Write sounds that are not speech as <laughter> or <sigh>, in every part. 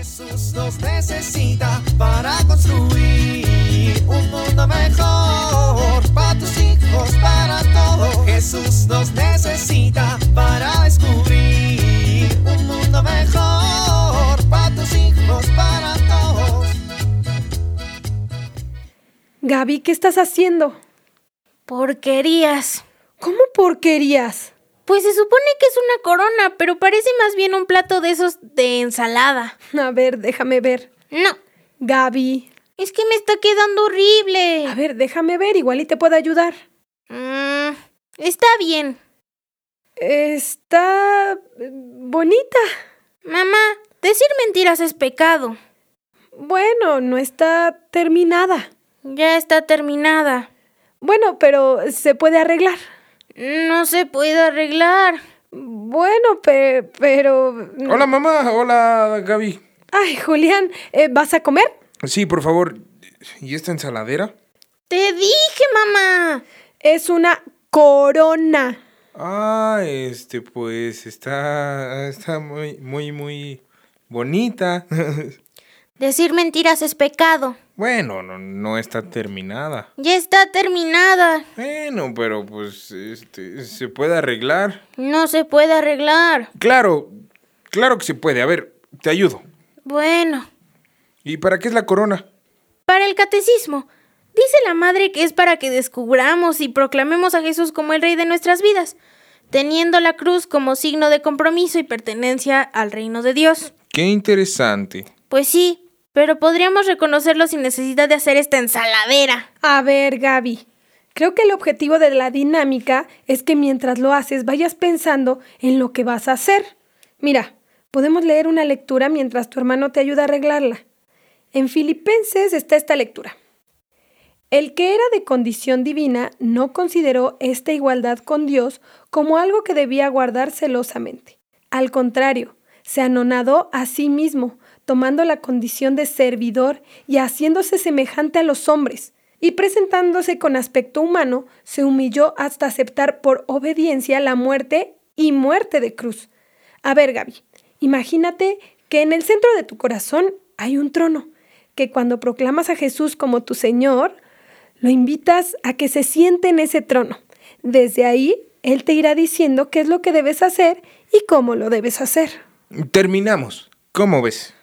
Jesús nos necesita para construir un mundo mejor para tus hijos, para todos. Jesús nos necesita para descubrir un mundo mejor para tus hijos, para todos. Gaby, ¿qué estás haciendo? Porquerías. ¿Cómo porquerías? Pues se supone que es una corona, pero parece más bien un plato de esos de ensalada. A ver, déjame ver. No, Gaby. es que me está quedando horrible. A ver, déjame ver, igual y te puedo ayudar. Mm, está bien. Está eh, bonita. Mamá, decir mentiras es pecado. Bueno, no está terminada. Ya está terminada. Bueno, pero se puede arreglar. No se puede arreglar. Bueno, pe- pero... Hola mamá, hola Gaby. Ay, Julián, eh, ¿vas a comer? Sí, por favor. ¿Y esta ensaladera? Te dije, mamá. Es una corona. Ah, este, pues está, está muy, muy, muy bonita. <laughs> Decir mentiras es pecado. bueno, no, no está terminada. Ya está terminada. Bueno, pero pues, este, se puede arreglar. No se puede arreglar. Claro, claro que se puede. A ver, te ayudo. Bueno, ¿Y para qué es la corona? para el catecismo. Dice la madre que es para que descubramos y proclamemos a Jesús como el rey de nuestras vidas, teniendo la cruz como signo de compromiso y pertenencia al reino de Dios. Qué interesante. Pues sí, pero podríamos reconocerlo sin necesidad de hacer esta ensaladera. A ver, Gaby. Creo que el objetivo de la dinámica es que mientras lo haces vayas pensando en lo que vas a hacer. Mira, podemos leer una lectura mientras tu hermano te ayuda a arreglarla. En Filipenses está esta lectura. El que era de condición divina no consideró esta igualdad con Dios como algo que debía guardar celosamente. Al contrario, se anonadó a sí mismo, tomando la condición de servidor y haciéndose semejante a los hombres, y presentándose con aspecto humano, se humilló hasta aceptar por obediencia la muerte y muerte de cruz. A ver, Gaby, imagínate que en el centro de tu corazón hay un trono, que cuando proclamas a Jesús como tu Señor, lo invitas a que se siente en ese trono. Desde ahí, Él te irá diciendo qué es lo que debes hacer y cómo lo debes hacer. Terminamos. ¿Cómo ves?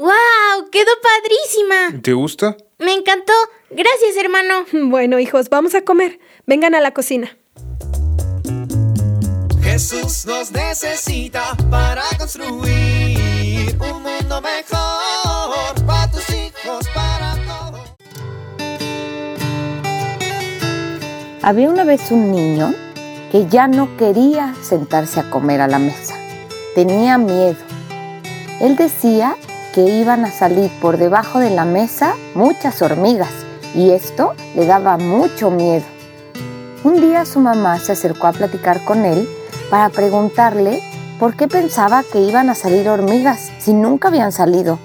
¡Wow! ¡Quedó padrísima! ¿Te gusta? Me encantó. Gracias, hermano. <laughs> Bueno, hijos, vamos a comer. Vengan a la cocina. Jesús nos necesita para construir un mundo mejor para tus hijos, para todos. Había una vez un niño que ya no quería sentarse a comer a la mesa. Tenía miedo. Él decía que iban a salir por debajo de la mesa muchas hormigas y esto le daba mucho miedo. Un día su mamá se acercó a platicar con él para preguntarle por qué pensaba que iban a salir hormigas si nunca habían salido.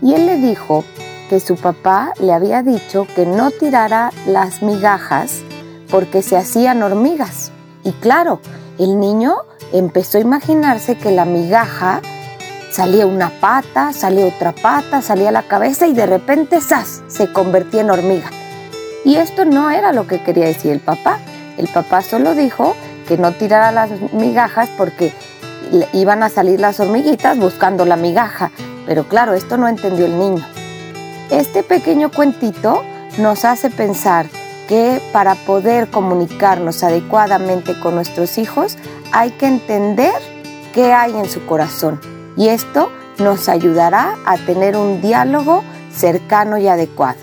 Y él le dijo que su papá le había dicho que no tirara las migajas porque se hacían hormigas. Y claro, el niño empezó a imaginarse que la migaja salía una pata, salía otra pata, salía la cabeza y de repente ¡zas! se convertía en hormiga. Y esto no era lo que quería decir el papá. El papá solo dijo que no tirara las migajas porque iban a salir las hormiguitas buscando la migaja. Pero claro, esto no entendió el niño. Este pequeño cuentito nos hace pensar que para poder comunicarnos adecuadamente con nuestros hijos hay que entender qué hay en su corazón y esto nos ayudará a tener un diálogo cercano y adecuado.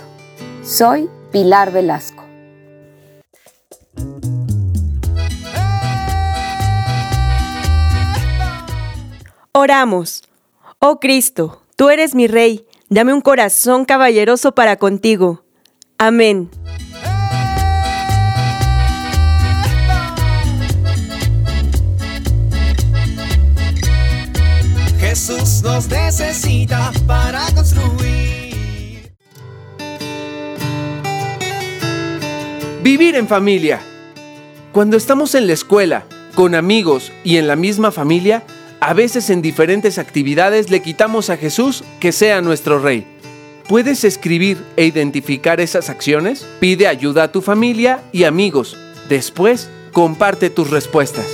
Soy Pilar Velasco. Oramos. Oh Cristo, tú eres mi Rey, dame un corazón caballeroso para contigo. Amén. Jesús nos necesita para construir. Vivir en familia. Cuando estamos en la escuela, con amigos y en la misma familia, A veces en diferentes actividades le quitamos a Jesús que sea nuestro Rey. ¿Puedes escribir e identificar esas acciones? Pide ayuda a tu familia y amigos. Después, comparte tus respuestas.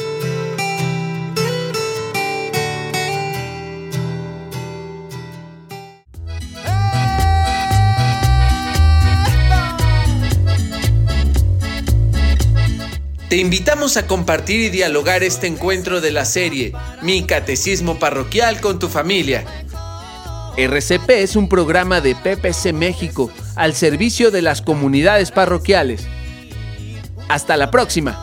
Te invitamos a compartir y dialogar este encuentro de la serie Mi Catecismo Parroquial con tu familia. RCP es un programa de PPC México al servicio de las comunidades parroquiales. Hasta la próxima.